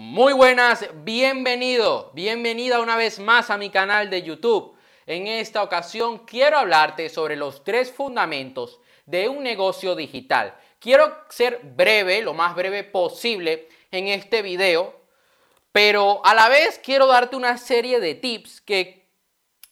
Muy buenas, bienvenido, bienvenida una vez más a mi canal de YouTube. En esta ocasión quiero hablarte sobre los tres fundamentos de un negocio digital. Quiero ser breve, lo más breve posible en este video, pero a la vez quiero darte una serie de tips que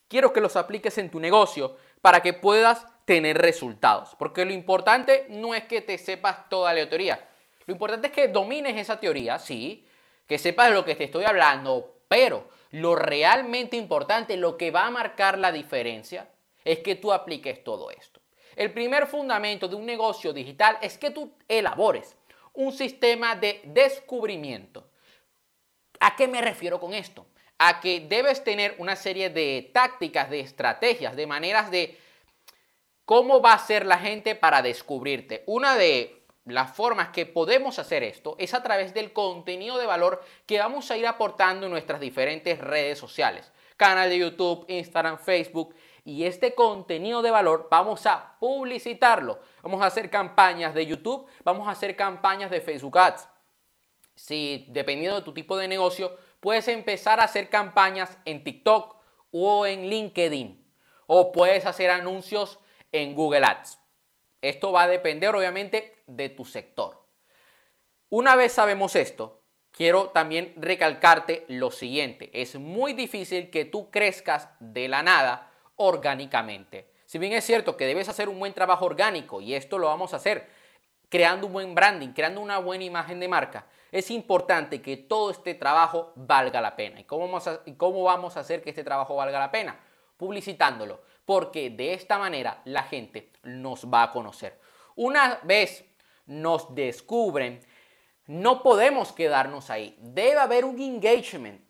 quiero que los apliques en tu negocio para que puedas tener resultados. Porque lo importante no es que te sepas toda la teoría. Lo importante es que domines esa teoría, sí, que sepas lo que te estoy hablando, pero lo realmente importante, lo que va a marcar la diferencia, es que tú apliques todo esto. El primer fundamento de un negocio digital es que tú elabores un sistema de descubrimiento. ¿A qué me refiero con esto? A que debes tener una serie de tácticas, de estrategias, de maneras de cómo va a ser la gente para descubrirte. Una de las formas que podemos hacer esto es a través del contenido de valor que vamos a ir aportando en nuestras diferentes redes sociales. Canal de YouTube, Instagram, Facebook. Y este contenido de valor vamos a publicitarlo. Vamos a hacer campañas de YouTube, vamos a hacer campañas de Facebook Ads. Si dependiendo de tu tipo de negocio, puedes empezar a hacer campañas en TikTok o en LinkedIn. O puedes hacer anuncios en Google Ads. Esto va a depender obviamente de tu sector. Una vez sabemos esto, quiero también recalcarte lo siguiente. Es muy difícil que tú crezcas de la nada orgánicamente. Si bien es cierto que debes hacer un buen trabajo orgánico y esto lo vamos a hacer creando un buen branding, creando una buena imagen de marca, es importante que todo este trabajo valga la pena. ¿Y cómo vamos a, cómo vamos a hacer que este trabajo valga la pena? Publicitándolo, porque de esta manera la gente nos va a conocer. Una vez nos descubren, no podemos quedarnos ahí. Debe haber un engagement.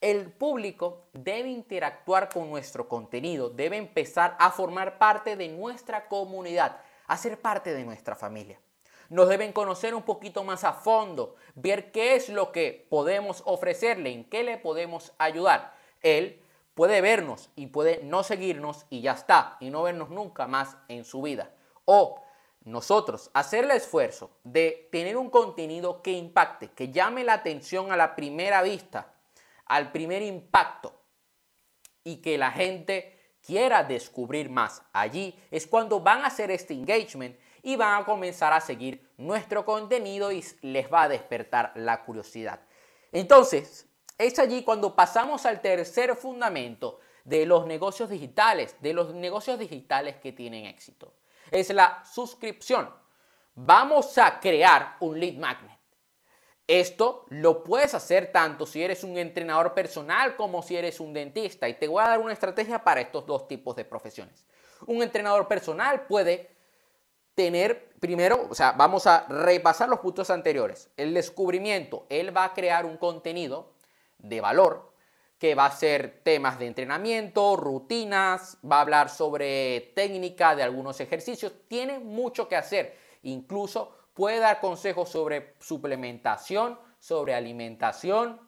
El público debe interactuar con nuestro contenido, debe empezar a formar parte de nuestra comunidad, a ser parte de nuestra familia. Nos deben conocer un poquito más a fondo, ver qué es lo que podemos ofrecerle, en qué le podemos ayudar. Él puede vernos y puede no seguirnos y ya está, y no vernos nunca más en su vida. O nosotros hacer el esfuerzo de tener un contenido que impacte, que llame la atención a la primera vista, al primer impacto y que la gente quiera descubrir más. Allí es cuando van a hacer este engagement y van a comenzar a seguir nuestro contenido y les va a despertar la curiosidad. Entonces, es allí cuando pasamos al tercer fundamento de los negocios digitales, de los negocios digitales que tienen éxito. Es la suscripción. Vamos a crear un lead magnet. Esto lo puedes hacer tanto si eres un entrenador personal como si eres un dentista. Y te voy a dar una estrategia para estos dos tipos de profesiones. Un entrenador personal puede tener, primero, o sea, vamos a repasar los puntos anteriores. El descubrimiento, él va a crear un contenido de valor que va a ser temas de entrenamiento, rutinas, va a hablar sobre técnica de algunos ejercicios, tiene mucho que hacer. Incluso puede dar consejos sobre suplementación, sobre alimentación,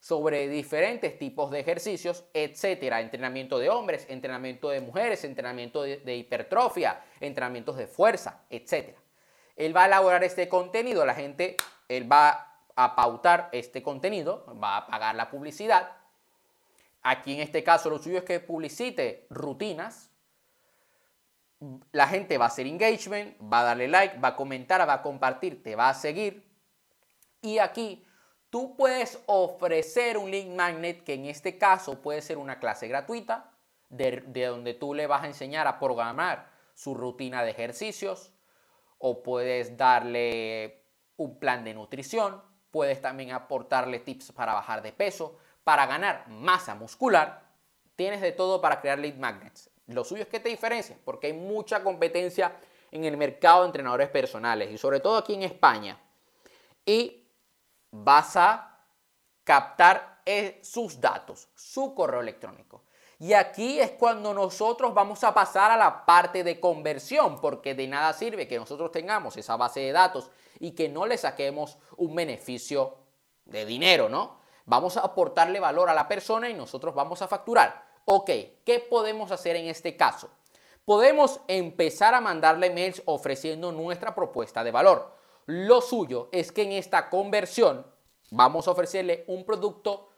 sobre diferentes tipos de ejercicios, etcétera. Entrenamiento de hombres, entrenamiento de mujeres, entrenamiento de, hipertrofia, entrenamientos de fuerza, etcétera. Él va a elaborar este contenido, la gente, él va a pautar este contenido, va a pagar la publicidad. Aquí en este caso lo suyo es que publicite rutinas. La gente va a hacer engagement, va a darle like, va a comentar, va a compartir, te va a seguir. Y aquí tú puedes ofrecer un link magnet que en este caso puede ser una clase gratuita de, de donde tú le vas a enseñar a programar su rutina de ejercicios o puedes darle un plan de nutrición Puedes también aportarle tips para bajar de peso, para ganar masa muscular. Tienes de todo para crear lead magnets. Lo suyo es que te diferencias, porque hay mucha competencia en el mercado de entrenadores personales y sobre todo aquí en España. Y vas a captar eh, sus datos, su correo electrónico. Y aquí es cuando nosotros vamos a pasar a la parte de conversión, porque de nada sirve que nosotros tengamos esa base de datos y que no le saquemos un beneficio de dinero, ¿no? Vamos a aportarle valor a la persona y nosotros vamos a facturar. Ok, ¿qué podemos hacer en este caso? Podemos empezar a mandarle mails ofreciendo nuestra propuesta de valor. Lo suyo es que en esta conversión vamos a ofrecerle un producto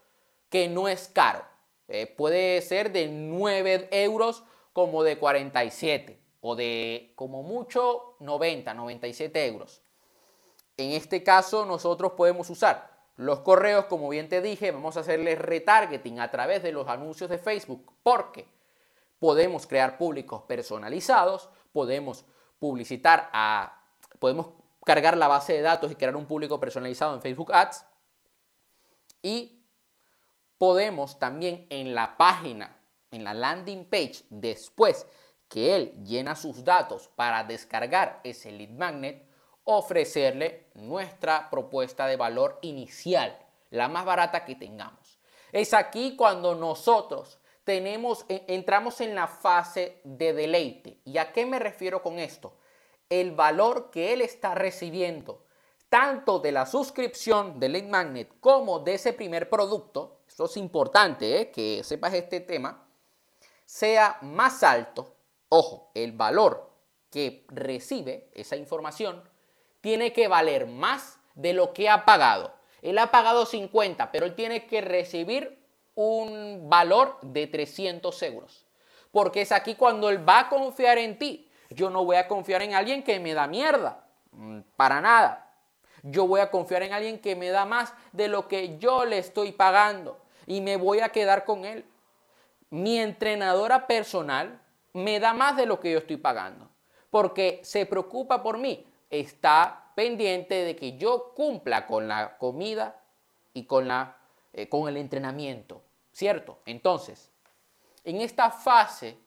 que no es caro. Eh, puede ser de 9 euros como de 47 o de como mucho 90, 97 euros. En este caso nosotros podemos usar los correos, como bien te dije, vamos a hacerles retargeting a través de los anuncios de Facebook porque podemos crear públicos personalizados, podemos publicitar a, podemos cargar la base de datos y crear un público personalizado en Facebook Ads y podemos también en la página, en la landing page, después que él llena sus datos para descargar ese lead magnet, ofrecerle nuestra propuesta de valor inicial, la más barata que tengamos. Es aquí cuando nosotros e, entramos en la fase de deleite. ¿Y a qué me refiero con esto? El valor que él está recibiendo, tanto de la suscripción de Lead Magnet como de ese primer producto, esto es importante ¿eh? que sepas este tema, sea más alto. Ojo, el valor que recibe esa información tiene que valer más de lo que ha pagado. Él ha pagado 50, pero él tiene que recibir un valor de 300 euros. Porque es aquí cuando él va a confiar en ti. Yo no voy a confiar en alguien que me da mierda. Mm, para nada. Yo voy a confiar en alguien que me da más de lo que yo le estoy pagando. Y me voy a quedar con él. Mi entrenadora personal me da más de lo que yo estoy pagando. Porque se preocupa por mí está pendiente de que yo cumpla con la comida y con, la, eh, con el entrenamiento, ¿cierto? Entonces, en esta fase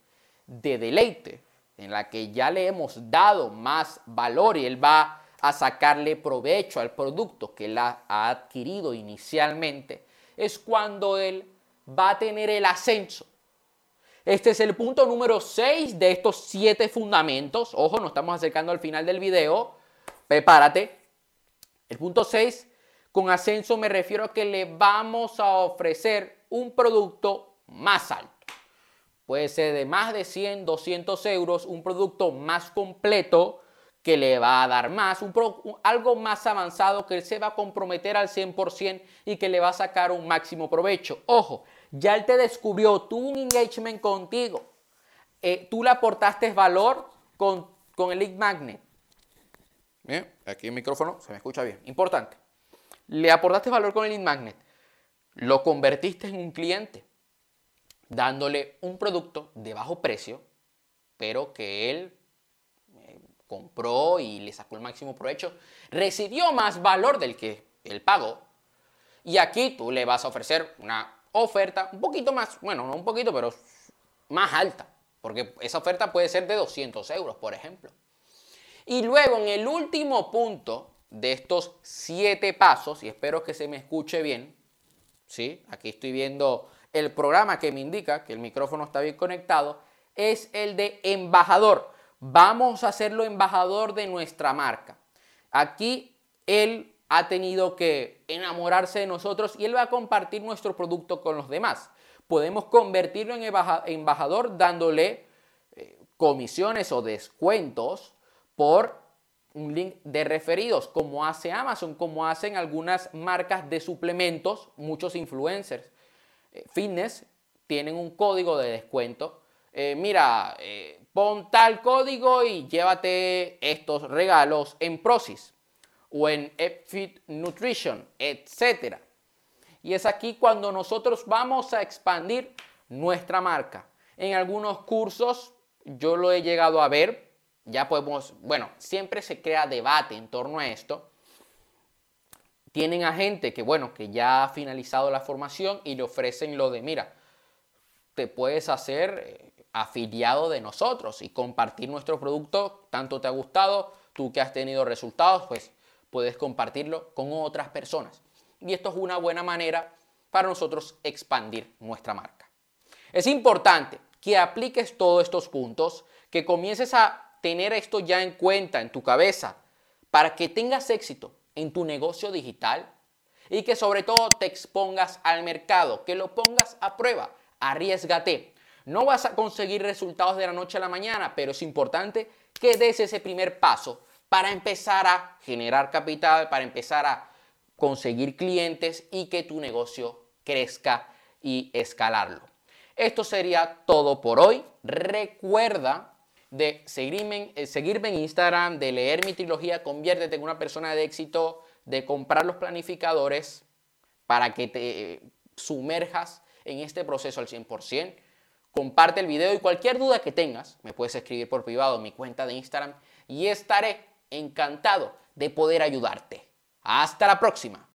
de deleite, en la que ya le hemos dado más valor y él va a sacarle provecho al producto que él ha adquirido inicialmente, es cuando él va a tener el ascenso. Este es el punto número 6 de estos 7 fundamentos. Ojo, nos estamos acercando al final del video. Prepárate. El punto 6, con ascenso me refiero a que le vamos a ofrecer un producto más alto. Puede ser de más de 100, 200 euros, un producto más completo que le va a dar más, algo más avanzado que él se va a comprometer al 100% y que le va a sacar un máximo provecho. Ojo, ya él te descubrió, tuvo un engagement contigo, eh, tú le aportaste valor con, con el lead magnet, Bien, aquí el micrófono se me escucha bien. Importante. Le aportaste valor con el lead magnet. Lo convertiste en un cliente, dándole un producto de bajo precio, pero que él compró y le sacó el máximo provecho. Recibió más valor del que él pagó. Y aquí tú le vas a ofrecer una oferta un poquito más, bueno, no un poquito, pero más alta. Porque esa oferta puede ser de 200 euros, por ejemplo. Y luego en el último punto de estos siete pasos, y espero que se me escuche bien, ¿sí? aquí estoy viendo el programa que me indica que el micrófono está bien conectado, es el de embajador. Vamos a hacerlo embajador de nuestra marca. Aquí él ha tenido que enamorarse de nosotros y él va a compartir nuestro producto con los demás. Podemos convertirlo en embajador dándole eh, comisiones o descuentos por un link de referidos, como hace Amazon, como hacen algunas marcas de suplementos, muchos influencers. Eh, fitness tienen un código de descuento. Eh, mira, eh, pon tal código y llévate estos regalos en Prosis o en Fit Nutrition, etc. Y es aquí cuando nosotros vamos a expandir nuestra marca. En algunos cursos yo lo he llegado a ver, ya podemos, bueno, siempre se crea debate en torno a esto. Tienen a gente que, bueno, que ya ha finalizado la formación y le ofrecen lo de, mira, te puedes hacer eh, afiliado de nosotros y compartir nuestro producto, tanto te ha gustado, tú que has tenido resultados, pues puedes compartirlo con otras personas. Y esto es una buena manera para nosotros expandir nuestra marca. Es importante que apliques todos estos puntos, que comiences a tener esto ya en cuenta en tu cabeza para que tengas éxito en tu negocio digital y que sobre todo te expongas al mercado, que lo pongas a prueba, arriesgate. No vas a conseguir resultados de la noche a la mañana, pero es importante que des ese primer paso para empezar a generar capital, para empezar a conseguir clientes y que tu negocio crezca y escalarlo. Esto sería todo por hoy. Recuerda de seguirme, eh, seguirme en Instagram, de leer mi trilogía, conviértete en una persona de éxito, de comprar los planificadores para que te sumerjas en este proceso al 100%. Comparte el video y cualquier duda que tengas, me puedes escribir por privado en mi cuenta de Instagram y estaré encantado de poder ayudarte. Hasta la próxima.